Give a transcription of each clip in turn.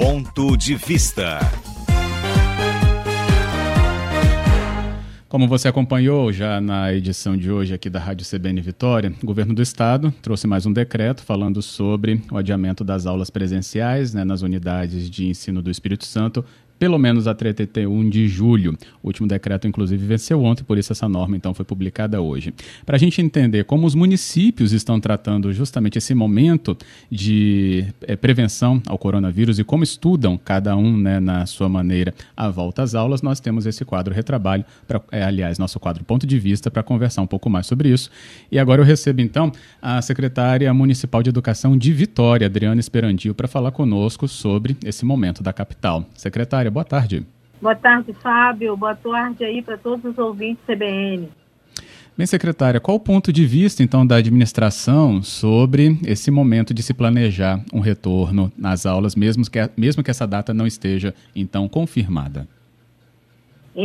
Ponto de Vista. Como você acompanhou já na edição de hoje aqui da Rádio CBN Vitória, o governo do estado trouxe mais um decreto falando sobre o adiamento das aulas presenciais né, nas unidades de ensino do Espírito Santo pelo menos a 31 de julho. O último decreto, inclusive, venceu ontem, por isso essa norma então foi publicada hoje. Para a gente entender como os municípios estão tratando justamente esse momento de é, prevenção ao coronavírus e como estudam cada um né, na sua maneira a volta às aulas, nós temos esse quadro Retrabalho, pra, é, aliás, nosso quadro Ponto de Vista, para conversar um pouco mais sobre isso. E agora eu recebo então a secretária municipal de Educação de Vitória, Adriana Esperandio, para falar conosco sobre esse momento da capital. Secretária, boa tarde. Boa tarde, Fábio. Boa tarde aí para todos os ouvintes CBN. Bem, secretária, qual o ponto de vista, então, da administração sobre esse momento de se planejar um retorno nas aulas, mesmo que, mesmo que essa data não esteja, então, confirmada?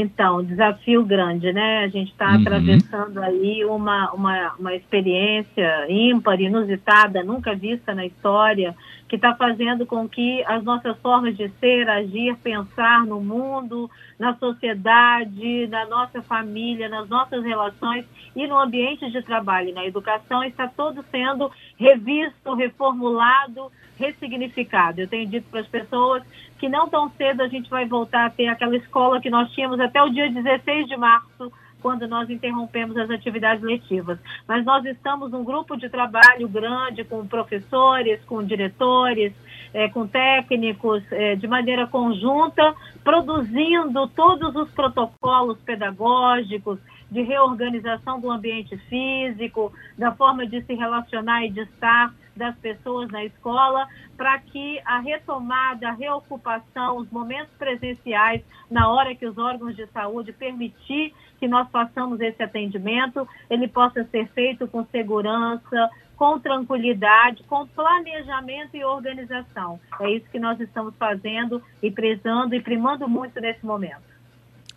Então, desafio grande, né? A gente está uhum. atravessando aí uma, uma, uma experiência ímpar, inusitada, nunca vista na história, que está fazendo com que as nossas formas de ser, agir, pensar no mundo, na sociedade, na nossa família, nas nossas relações e no ambiente de trabalho, na educação, está todo sendo revisto, reformulado, ressignificado. Eu tenho dito para as pessoas que não tão cedo a gente vai voltar a ter aquela escola que nós tínhamos até o dia 16 de março, quando nós interrompemos as atividades letivas. Mas nós estamos num grupo de trabalho grande com professores, com diretores, é, com técnicos, é, de maneira conjunta, produzindo todos os protocolos pedagógicos de reorganização do ambiente físico, da forma de se relacionar e de estar das pessoas na escola, para que a retomada, a reocupação, os momentos presenciais, na hora que os órgãos de saúde permitir que nós façamos esse atendimento, ele possa ser feito com segurança, com tranquilidade, com planejamento e organização. É isso que nós estamos fazendo e prezando e primando muito nesse momento.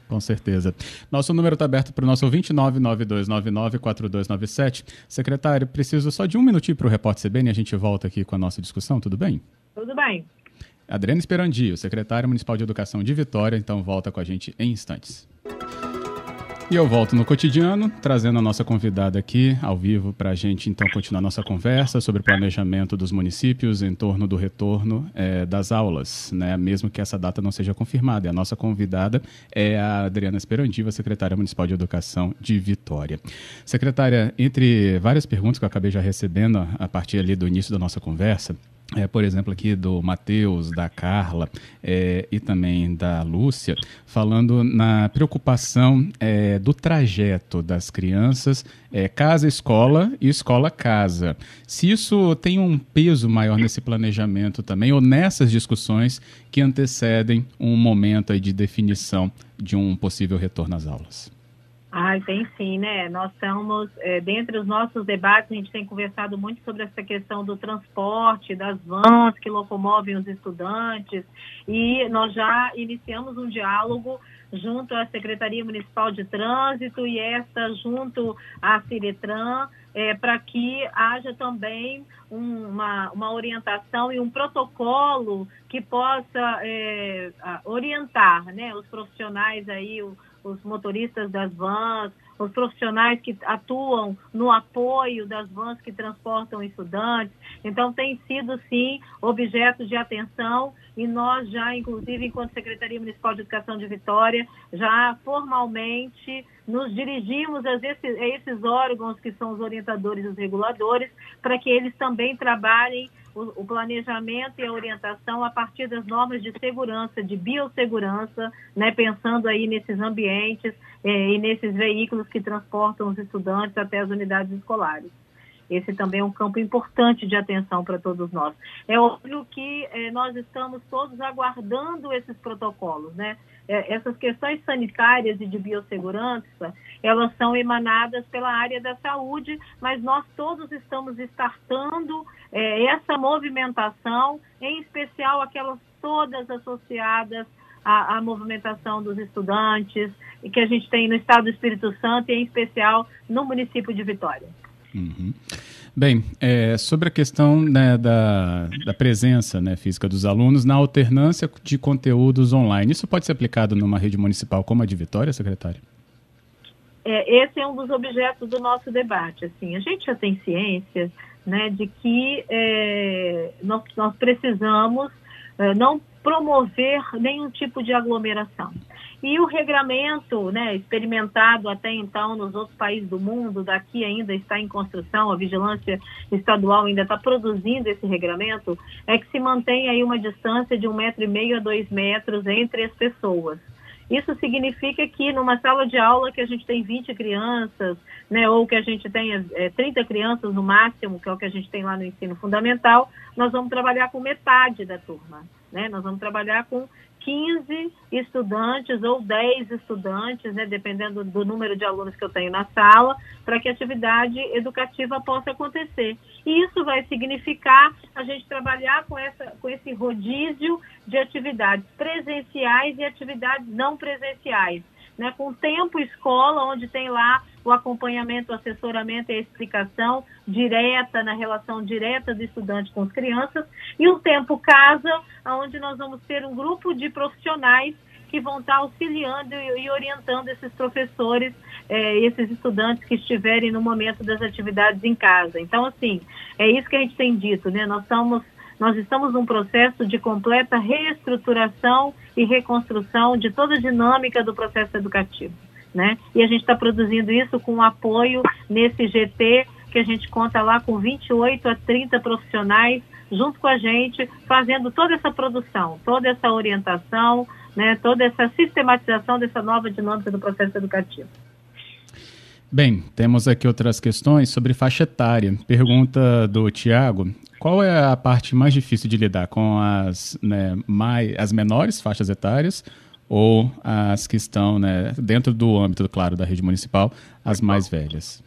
Com certeza. Nosso número está aberto para o nosso 2992994297. Secretário, preciso só de um minutinho para o Repórter CBN e a gente volta aqui com a nossa discussão, tudo bem? Tudo bem. Adriana Esperandio, secretária municipal de Educação de Vitória, então volta com a gente em instantes. E eu volto no cotidiano, trazendo a nossa convidada aqui ao vivo para a gente então continuar nossa conversa sobre o planejamento dos municípios em torno do retorno é, das aulas, né? mesmo que essa data não seja confirmada. E a nossa convidada é a Adriana Esperandiva, secretária municipal de Educação de Vitória. Secretária, entre várias perguntas que eu acabei já recebendo a partir ali do início da nossa conversa, é, por exemplo, aqui do Matheus, da Carla é, e também da Lúcia, falando na preocupação é, do trajeto das crianças, é, casa-escola e escola-casa. Se isso tem um peso maior nesse planejamento também, ou nessas discussões que antecedem um momento de definição de um possível retorno às aulas. Ah, tem sim, né? Nós estamos, é, dentre os nossos debates, a gente tem conversado muito sobre essa questão do transporte, das vans que locomovem os estudantes, e nós já iniciamos um diálogo junto à Secretaria Municipal de Trânsito e esta junto à Ciretran, é, para que haja também um, uma, uma orientação e um protocolo que possa é, orientar né, os profissionais aí, o, os motoristas das vans, os profissionais que atuam no apoio das vans que transportam estudantes. Então, tem sido, sim, objeto de atenção e nós já, inclusive, enquanto Secretaria Municipal de Educação de Vitória, já formalmente nos dirigimos a esses, a esses órgãos que são os orientadores e os reguladores para que eles também trabalhem o, planejamento e a orientação a partir das normas de segurança, de biossegurança, né, pensando aí nesses ambientes eh, e nesses veículos que transportam os estudantes até as unidades escolares. Esse também é um campo importante de atenção para todos nós. É óbvio que eh, nós estamos todos aguardando esses protocolos, né? É, essas questões sanitárias e de biossegurança, elas são emanadas pela área da saúde, mas nós todos estamos startando é, essa movimentação, em especial aquelas todas associadas à, à, movimentação dos estudantes, que a gente tem no estado do Espírito Santo e em especial no município de Vitória. Uhum. Bem, é, sobre a questão né, da, da presença né, física dos alunos na alternância de conteúdos online, isso pode ser aplicado numa rede municipal como a de Vitória, secretário? É, esse é um dos objetos do nosso debate. Assim, a gente já tem ciência né, de que é, nós, nós precisamos é, não promover nenhum tipo de aglomeração. E o regramento, né, experimentado até então nos outros países do mundo, daqui ainda está em construção, a vigilância estadual ainda está produzindo esse regramento, é que se mantém aí uma distância de um metro e meio a dois metros entre as pessoas. Isso significa que numa sala de aula que a gente tem 20 crianças, né, ou que a gente tenha é, 30 crianças no máximo, que é o que a gente tem lá no ensino fundamental, nós vamos trabalhar com metade da turma. Né? Nós vamos trabalhar com 15 estudantes ou 10 estudantes, né, dependendo do número de alunos que eu tenho na sala, para que a atividade educativa possa acontecer. E isso vai significar a gente trabalhar com, essa, com esse rodízio de atividades presenciais e atividades não presenciais né, com tempo escola, onde tem lá o acompanhamento, o assessoramento e a explicação direta, na relação direta do estudante com as crianças, e o tempo casa, onde nós vamos ter um grupo de profissionais que vão estar auxiliando e orientando esses professores, eh, esses estudantes que estiverem no momento das atividades em casa. Então, assim, é isso que a gente tem dito, né? Nós estamos nós estamos num processo de completa reestruturação e reconstrução de toda a dinâmica do processo educativo. Né? E a gente está produzindo isso com apoio nesse GT, que a gente conta lá com 28 a 30 profissionais junto com a gente, fazendo toda essa produção, toda essa orientação, né, toda essa sistematização dessa nova dinâmica do processo educativo. Bem, temos aqui outras questões sobre faixa etária. Pergunta do Tiago: qual é a parte mais difícil de lidar com as, né, mais, as menores faixas etárias ou as que estão né, dentro do âmbito, claro, da rede municipal, as mais velhas?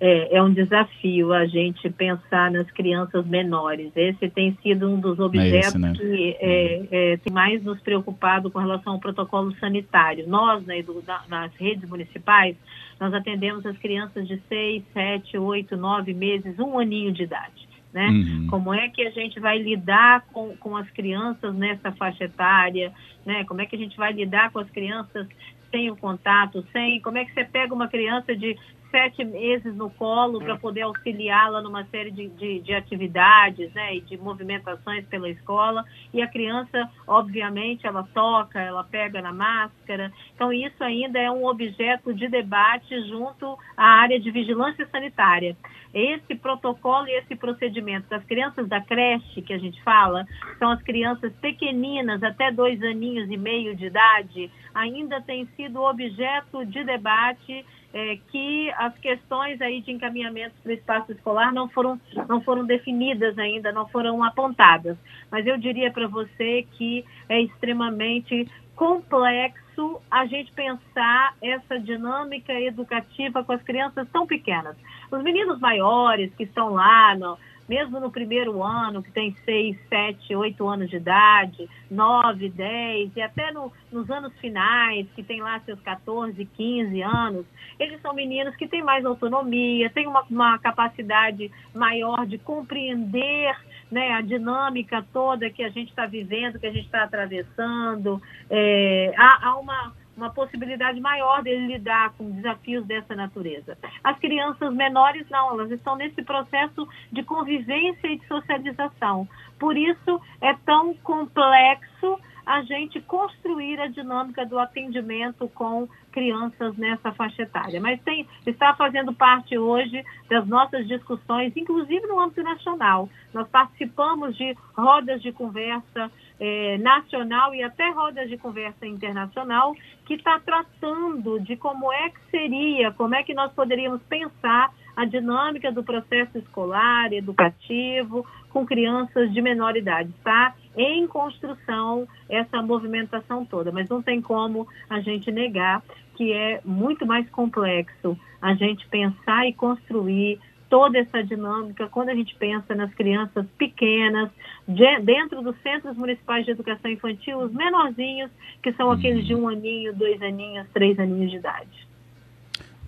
É, é, um desafio a gente pensar nas crianças menores. Esse tem sido um dos objetos é esse, né? que é, é, tem mais nos preocupado com relação ao protocolo sanitário. Nós, né, do, na, nas redes municipais, nós atendemos as crianças de 6, 7, 8, 9 meses, um aninho de idade né? Uhum. Como é que a gente vai lidar com, com as crianças nessa faixa etária, né? Como é que a gente vai lidar com as crianças sem o contato, sem... Como é que você pega uma criança de sete meses no colo para poder auxiliá-la numa série de, de, de, atividades né, e de movimentações pela escola. E a criança, obviamente, ela toca, ela pega na máscara. Então, isso ainda é um objeto de debate junto à área de vigilância sanitária. Esse protocolo e esse procedimento das crianças da creche, que a gente fala, são as crianças pequeninas, até dois aninhos e meio de idade, ainda tem sido objeto de debate é, que as questões aí de encaminhamento para o espaço escolar não foram, não foram definidas ainda, não foram apontadas. Mas eu diria para você que é extremamente complexo a gente pensar essa dinâmica educativa com as crianças tão pequenas. Os meninos maiores que estão lá no, mesmo no primeiro ano, que tem 6, 7, 8 anos de idade, 9, 10, e até no, nos anos finais, que tem lá seus 14, 15 anos, eles são meninos que têm mais autonomia, têm uma, uma capacidade maior de compreender né, a dinâmica toda que a gente está vivendo, que a gente está atravessando. É, há, há uma uma possibilidade maior dele lidar com desafios dessa natureza. As crianças menores não, elas estão nesse processo de convivência e de socialização. Por isso é tão complexo a gente construir a dinâmica do atendimento com crianças nessa faixa etária. Mas tem, está fazendo parte hoje das nossas discussões, inclusive no âmbito nacional. Nós participamos de rodas de conversa eh, nacional e até rodas de conversa internacional que está tratando de como é que seria, como é que nós poderíamos pensar a dinâmica do processo escolar, educativo, com crianças de menor idade. Está em construção essa movimentação toda, mas não tem como a gente negar que é muito mais complexo a gente pensar e construir toda essa dinâmica quando a gente pensa nas crianças pequenas, de, dentro dos centros municipais de educação infantil, os menorzinhos, que são aqueles de um aninho, dois aninhos, três aninhos de idade.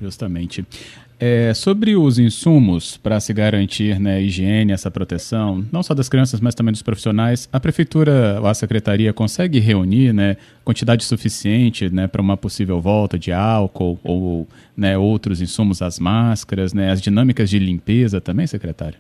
Justamente. É, sobre os insumos para se garantir né, a higiene, essa proteção, não só das crianças, mas também dos profissionais, a prefeitura ou a secretaria consegue reunir né, quantidade suficiente né, para uma possível volta de álcool ou né, outros insumos, as máscaras, né, as dinâmicas de limpeza também, secretário?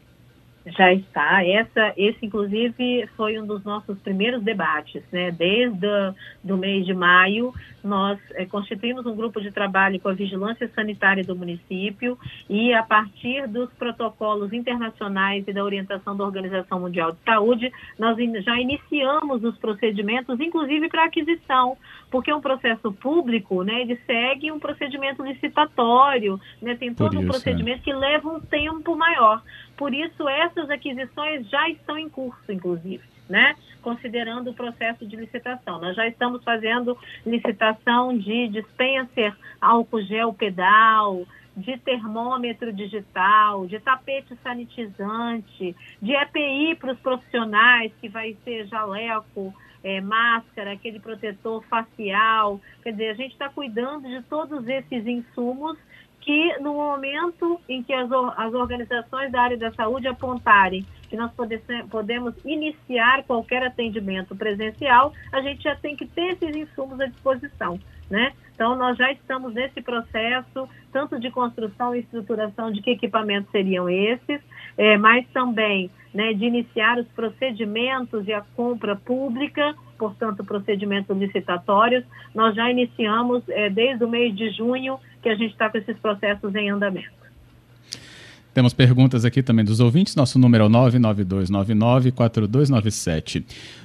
Já está. Essa, esse, inclusive, foi um dos nossos primeiros debates, né? Desde o mês de maio, nós é, constituímos um grupo de trabalho com a Vigilância Sanitária do município e, a partir dos protocolos internacionais e da orientação da Organização Mundial de Saúde, nós in, já iniciamos os procedimentos, inclusive para aquisição, porque é um processo público, né? Ele segue um procedimento licitatório, né? Tem todo isso, um procedimento é. que leva um tempo maior. Por isso, essas aquisições já estão em curso, inclusive, né? Considerando o processo de licitação. Nós já estamos fazendo licitação de dispenser, álcool gel pedal, de termômetro digital, de tapete sanitizante, de EPI para os profissionais, que vai ser jaleco, é, máscara, aquele protetor facial. Quer dizer, a gente está cuidando de todos esses insumos que no momento em que as, as organizações da área da saúde apontarem que nós pode, podemos iniciar qualquer atendimento presencial, a gente já tem que ter esses insumos à disposição, né? Então, nós já estamos nesse processo, tanto de construção e estruturação de que equipamentos seriam esses, é, mas também né, de iniciar os procedimentos e a compra pública, portanto, procedimentos licitatórios. Nós já iniciamos é, desde o mês de junho que a gente está com esses processos em andamento. Temos perguntas aqui também dos ouvintes. Nosso número é o 992994297.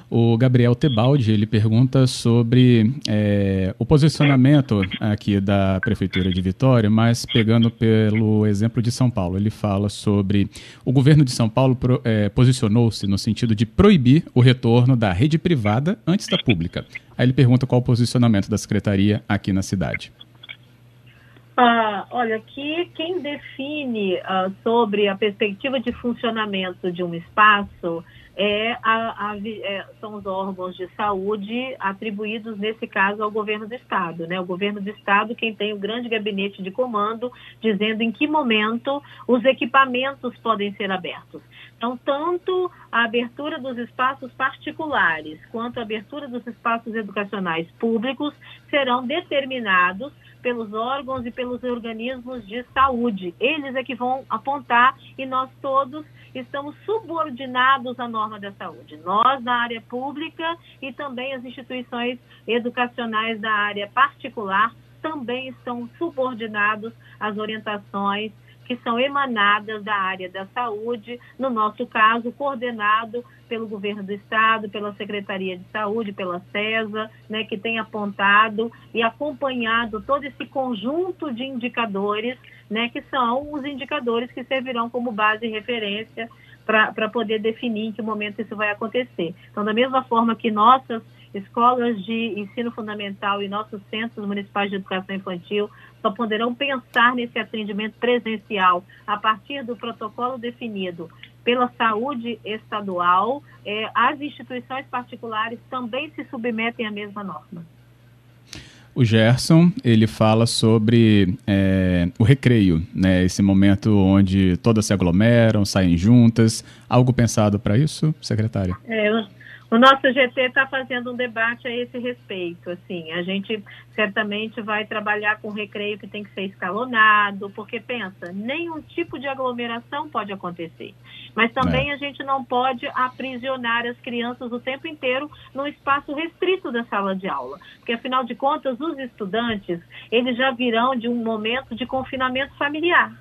O Gabriel Tebaldi ele pergunta sobre é, o posicionamento aqui da Prefeitura de Vitória, mas pegando pelo exemplo de São Paulo. Ele fala sobre o governo de São Paulo é, posicionou-se no sentido de proibir o retorno da rede privada antes da pública. Aí ele pergunta qual o posicionamento da Secretaria aqui na cidade. Ah, olha, aqui quem define ah, sobre a perspectiva de funcionamento de um espaço é a, a, é, são os órgãos de saúde atribuídos, nesse caso, ao governo do Estado. Né? O governo do Estado, quem tem o grande gabinete de comando, dizendo em que momento os equipamentos podem ser abertos. Então, tanto a abertura dos espaços particulares quanto a abertura dos espaços educacionais públicos serão determinados pelos órgãos e pelos organismos de saúde. Eles é que vão apontar e nós todos estamos subordinados à norma da saúde. Nós, da área pública e também as instituições educacionais da área particular também estão subordinados às orientações que são emanadas da área da saúde, no nosso caso, coordenado pelo governo do estado, pela Secretaria de Saúde, pela CESA, né, que tem apontado e acompanhado todo esse conjunto de indicadores, né, que são os indicadores que servirão como base e referência para poder definir em que momento isso vai acontecer. Então, da mesma forma que nossas escolas de ensino fundamental e nossos centros municipais de educação infantil só poderão pensar nesse atendimento presencial a partir do protocolo definido pela saúde estadual, é, as instituições particulares também se submetem à mesma norma. O Gerson, ele fala sobre é, o recreio, né? Esse momento onde todas se aglomeram, saem juntas. Algo pensado para isso, secretária? É, o nosso GT está fazendo um debate a esse respeito. Assim, a gente certamente vai trabalhar com recreio que tem que ser escalonado, porque pensa, nenhum tipo de aglomeração pode acontecer. Mas também é. a gente não pode aprisionar as crianças o tempo inteiro num espaço restrito da sala de aula, porque afinal de contas os estudantes eles já virão de um momento de confinamento familiar,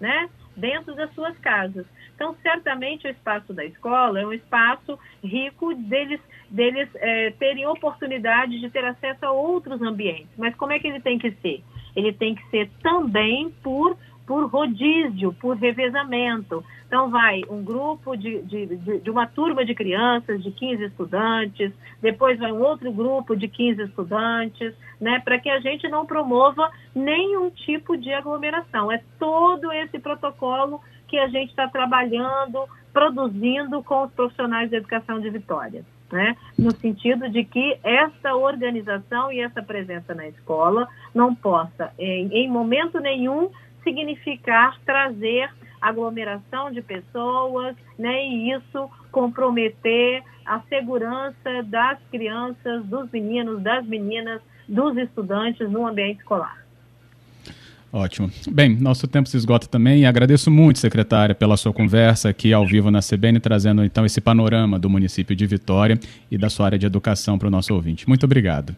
né? Dentro das suas casas. Então, certamente o espaço da escola é um espaço rico deles, deles é, terem oportunidade de ter acesso a outros ambientes. Mas como é que ele tem que ser? Ele tem que ser também por por rodízio, por revezamento. Então, vai um grupo de, de, de, uma turma de crianças, de 15 estudantes, depois vai um outro grupo de 15 estudantes, né, para que a gente não promova nenhum tipo de aglomeração. É todo esse protocolo que a gente está trabalhando, produzindo com os profissionais de educação de Vitória. Né? no sentido de que essa organização e essa presença na escola não possa, em, em momento nenhum, significar trazer aglomeração de pessoas, né, e isso comprometer a segurança das crianças, dos meninos, das meninas, dos estudantes no ambiente escolar. Ótimo. Bem, nosso tempo se esgota também e agradeço muito, secretária, pela sua conversa aqui ao vivo na CBN, trazendo então esse panorama do município de Vitória e da sua área de educação para o nosso ouvinte. Muito obrigado.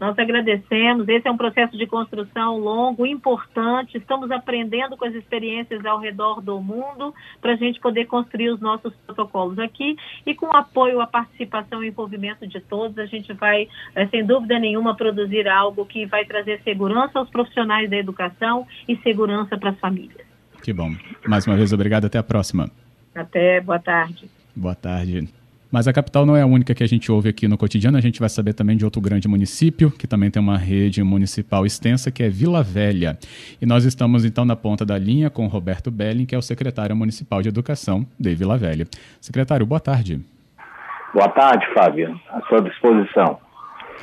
Nós agradecemos. Esse é um processo de construção longo, importante. Estamos aprendendo com as experiências ao redor do mundo para a gente poder construir os nossos protocolos aqui. E com o apoio, a participação e envolvimento de todos, a gente vai, eh, sem dúvida nenhuma, produzir algo que vai trazer segurança aos profissionais da educação e segurança para as famílias. Que bom. Mais uma vez, obrigado. Até a próxima. Até. Boa tarde. Boa tarde. Mas a capital não é a única que a gente ouve aqui no cotidiano, a gente vai saber também de outro grande município, que também tem uma rede municipal extensa, que é Vila Velha. E nós estamos então na ponta da linha com Roberto Belling, que é o secretário municipal de educação de Vila Velha. Secretário, boa tarde. Boa tarde, Fábio. À sua disposição.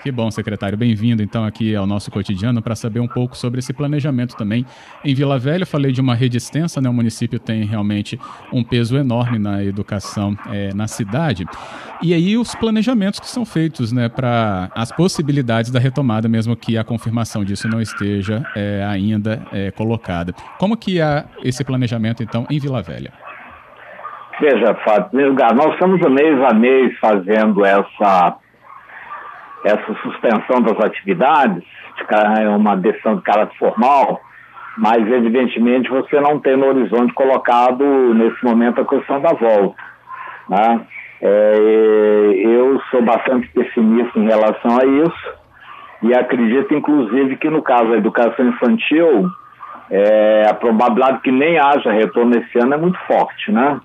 Que bom, secretário. Bem-vindo, então, aqui ao nosso cotidiano para saber um pouco sobre esse planejamento também. Em Vila Velha, eu falei de uma rede extensa, né? O município tem realmente um peso enorme na educação é, na cidade. E aí os planejamentos que são feitos, né, para as possibilidades da retomada, mesmo que a confirmação disso não esteja é, ainda é, colocada. Como que é esse planejamento, então, em Vila Velha? Veja, Fábio, nós estamos mês a mês fazendo essa essa suspensão das atividades, é uma decisão de caráter formal, mas evidentemente você não tem no horizonte colocado nesse momento a questão da volta. Né? É, eu sou bastante pessimista em relação a isso e acredito inclusive que no caso da educação infantil é, a probabilidade que nem haja retorno esse ano é muito forte, né?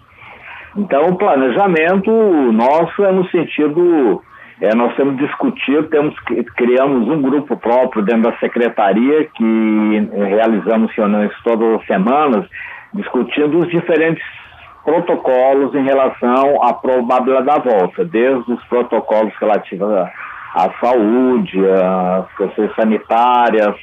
Então o planejamento nosso é no sentido é, nós temos discutido, temos, criamos um grupo próprio dentro da secretaria que eh, realizamos reuniões todas as semanas, discutindo os diferentes protocolos em relação à probabilidade da volta, desde os protocolos relativos à, saúde, às questões sanitárias,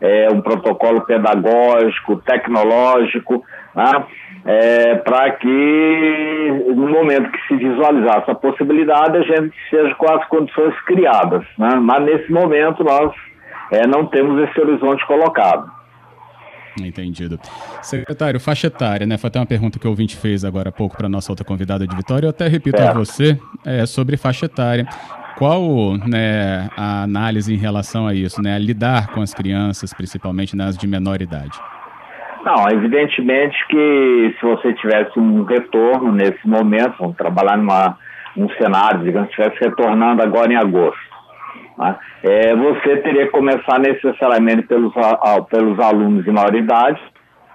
é, um protocolo pedagógico, tecnológico, né? é, para que no momento que se visualizar essa possibilidade a gente seja com as condições criadas, né? mas nesse momento nós é, não temos esse horizonte colocado. Entendido. Secretário, faixa etária, né? Foi até uma pergunta que o ouvinte fez agora há pouco para a nossa outra convidada de Vitória. Eu até repito a você é, sobre faixa etária. Qual né, a análise em relação a isso, né? A lidar com as crianças, principalmente nas de menor idade? Não, evidentemente que se você tivesse um retorno nesse momento, vamos trabalhar numa, num cenário, digamos, estivesse retornando agora em agosto, né? é, você teria que começar necessariamente pelos, pelos alunos de maior idade,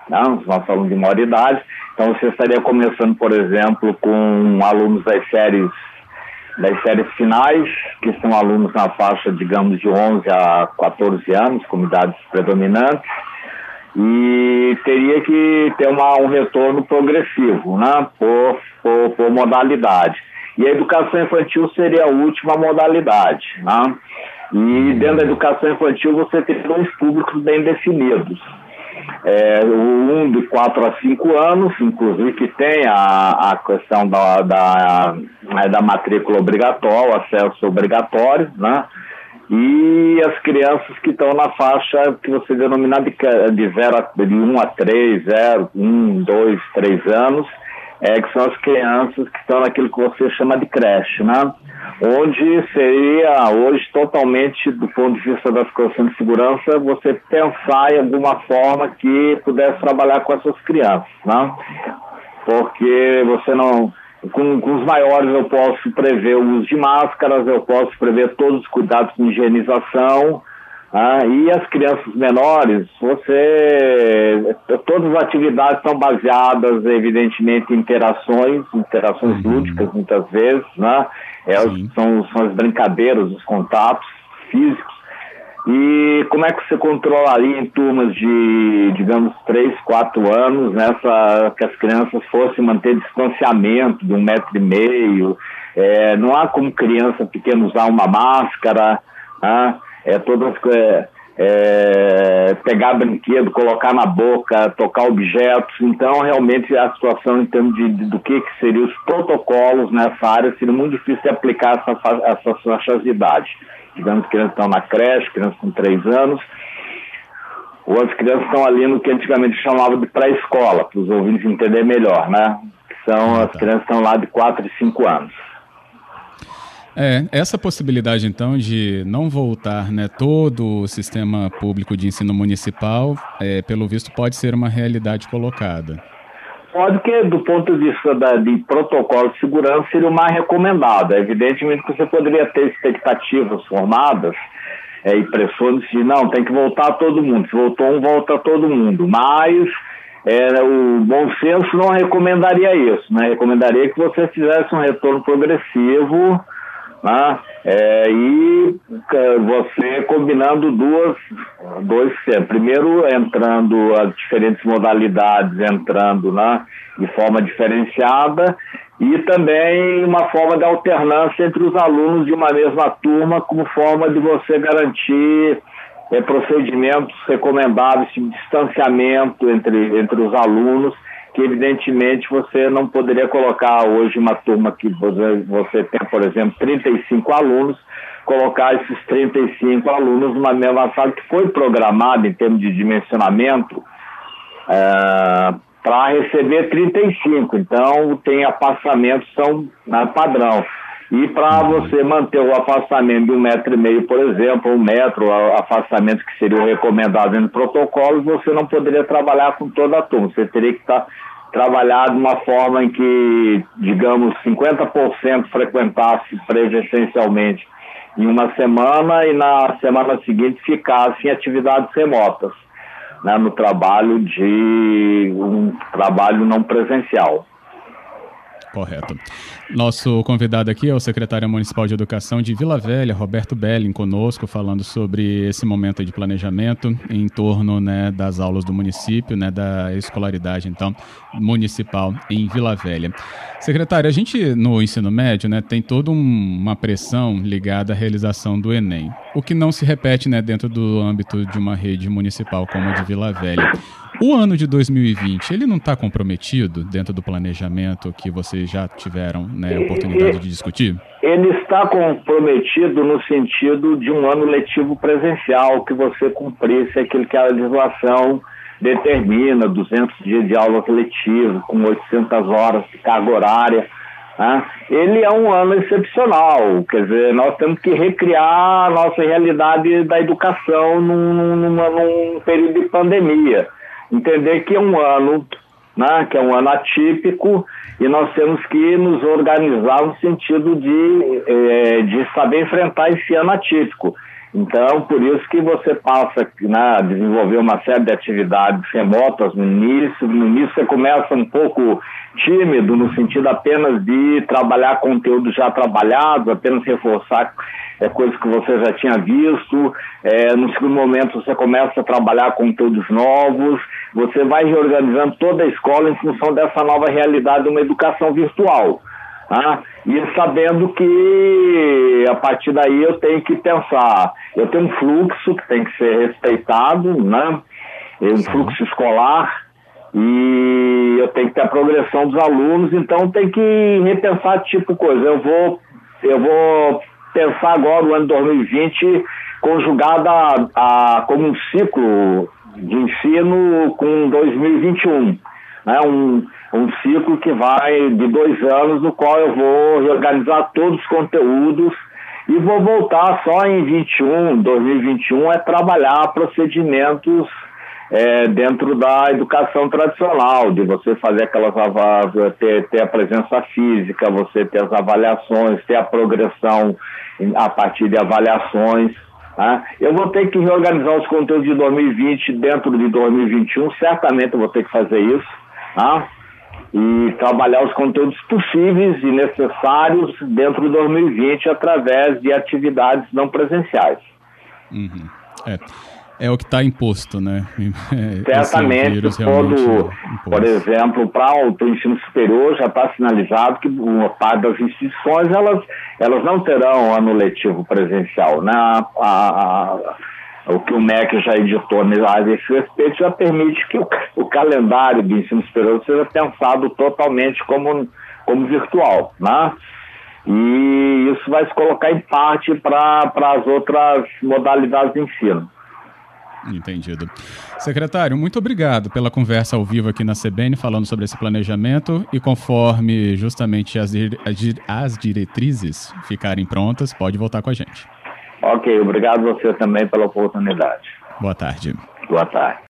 né? os nossos alunos de maior idade, então você estaria começando, por exemplo, com alunos das séries das séries finais, que são alunos na faixa, digamos, de 11 a 14 anos, com idades predominantes, e teria que ter uma, um retorno progressivo, né, por, por, por, modalidade. E a educação infantil seria a última modalidade, né? E dentro da educação infantil você tem dois públicos bem definidos. É, o um de 4 a 5 anos, inclusive que tem a, a questão da, da, da matrícula obrigatória, o acesso obrigatório, né? E as crianças que estão na faixa que você denomina de, de, zero, de 1 a 3, 0, 1, 2, 3 anos, é, que são as crianças que estão naquilo que você chama de creche, né? Onde seria hoje totalmente, do ponto de vista das questões de segurança, você pensar em alguma forma que pudesse trabalhar com essas crianças, né? Porque você não com, com, os maiores eu posso prever o uso de máscaras, eu posso prever todos os cuidados de higienização. Ah, e as crianças menores, você. Todas as atividades são baseadas, evidentemente, em interações, interações uhum. lúdicas, muitas vezes, né? É, são, são as brincadeiras, os contatos físicos. E como é que você controlaria em turmas de, digamos, 3, 4 anos, nessa, que as crianças fossem manter distanciamento de um metro e meio? É, não há como criança pequena usar uma máscara, né? é, todas, é, é, pegar brinquedo, colocar na boca, tocar objetos. Então, realmente, a situação em termos de, de do que, que seriam os protocolos nessa área seria muito difícil de aplicar essa, essas faixas de idade. Digamos que crianças estão na creche, crianças com três anos, ou as crianças estão ali no que antigamente chamava de pré-escola, para os ouvintes entenderem melhor, né? São ah, as tá. crianças que estão lá de 4 e 5 anos. É, essa possibilidade então de não voltar né, todo o sistema público de ensino municipal, é, pelo visto, pode ser uma realidade colocada. Pode que, do ponto de vista da, de protocolo de segurança, seria o mais recomendado. Evidentemente que você poderia ter expectativas formadas é, e pressões de não, tem que voltar todo mundo. Se voltou um, volta todo mundo. Mas é, o bom senso não recomendaria isso. Né? Recomendaria que você fizesse um retorno progressivo né? É, e é, você combinando duas, dois primeiro entrando as diferentes modalidades, entrando né, de forma diferenciada e também uma forma de alternância entre os alunos de uma mesma turma como forma de você garantir é, procedimentos recomendáveis de distanciamento entre, entre os alunos que evidentemente você não poderia colocar hoje uma turma que você tem, por exemplo, 35 alunos, colocar esses 35 alunos numa mesma sala que foi programada em termos de dimensionamento é, para receber 35. Então tem afastamentos são né, padrão. E para você manter o afastamento de um metro e meio, por exemplo, um metro, afastamento que seria o recomendado no protocolo, você não poderia trabalhar com toda a turma. Você teria que estar tá, de uma forma em que, digamos, 50% frequentasse presencialmente em uma semana e na semana seguinte ficasse em atividades remotas, né, no trabalho de um trabalho não presencial. Correto. Nosso convidado aqui é o secretário municipal de educação de Vila Velha, Roberto Belling, conosco, falando sobre esse momento de planejamento em torno né, das aulas do município, né, da escolaridade, então, municipal em Vila Velha. Secretário, a gente no ensino médio né, tem toda um, uma pressão ligada à realização do Enem, o que não se repete né, dentro do âmbito de uma rede municipal como a de Vila Velha. O ano de 2020, ele não está comprometido dentro do planejamento que vocês já tiveram né, oportunidade de discutir? Ele está comprometido no sentido de um ano letivo presencial, que você cumprisse aquilo que a legislação determina, 200 dias de aulas letivas, com 800 horas de carga horária. Né? Ele é um ano excepcional, quer dizer, nós temos que recriar a nossa realidade da educação num, num, num período de pandemia entender que é um ano, né, que é um ano atípico, e nós temos que nos organizar no sentido de, é, de saber enfrentar esse ano atípico. Então, por isso que você passa né, a desenvolver uma série de atividades remotas no início. No início você começa um pouco tímido, no sentido apenas de trabalhar conteúdo já trabalhado, apenas reforçar é, coisas que você já tinha visto. É, no segundo momento você começa a trabalhar conteúdos novos. Você vai reorganizando toda a escola em função dessa nova realidade de uma educação virtual. Tá? E sabendo que a partir daí eu tenho que pensar, eu tenho um fluxo que tem que ser respeitado, né? um fluxo escolar, e eu tenho que ter a progressão dos alunos, então tem que repensar tipo coisa. Eu vou, eu vou pensar agora o ano 2020 conjugado a, a, como um ciclo de ensino com 2021. Né? Um, um ciclo que vai de dois anos, no qual eu vou reorganizar todos os conteúdos e vou voltar só em 21, 2021, é trabalhar procedimentos é, dentro da educação tradicional, de você fazer aquelas ter, ter a presença física, você ter as avaliações, ter a progressão a partir de avaliações. Né? Eu vou ter que reorganizar os conteúdos de 2020 dentro de 2021, certamente eu vou ter que fazer isso. Tá? e trabalhar os conteúdos possíveis e necessários dentro de 2020 através de atividades não presenciais. Uhum. É é o que está imposto, né? Certamente, todo, por exemplo, para o ensino superior já está sinalizado que uma parte das instituições elas, elas não terão ano letivo presencial, né? A, a, o que o MEC já editou a esse respeito já permite que o, o, calendário do ensino superior seja pensado totalmente como, como virtual, né? E isso vai se colocar em parte para as outras modalidades de ensino. Entendido. Secretário, muito obrigado pela conversa ao vivo aqui na CBN, falando sobre esse planejamento e conforme justamente as, as diretrizes ficarem prontas, pode voltar com a gente. Ok, obrigado você também pela oportunidade. Boa tarde. Boa tarde.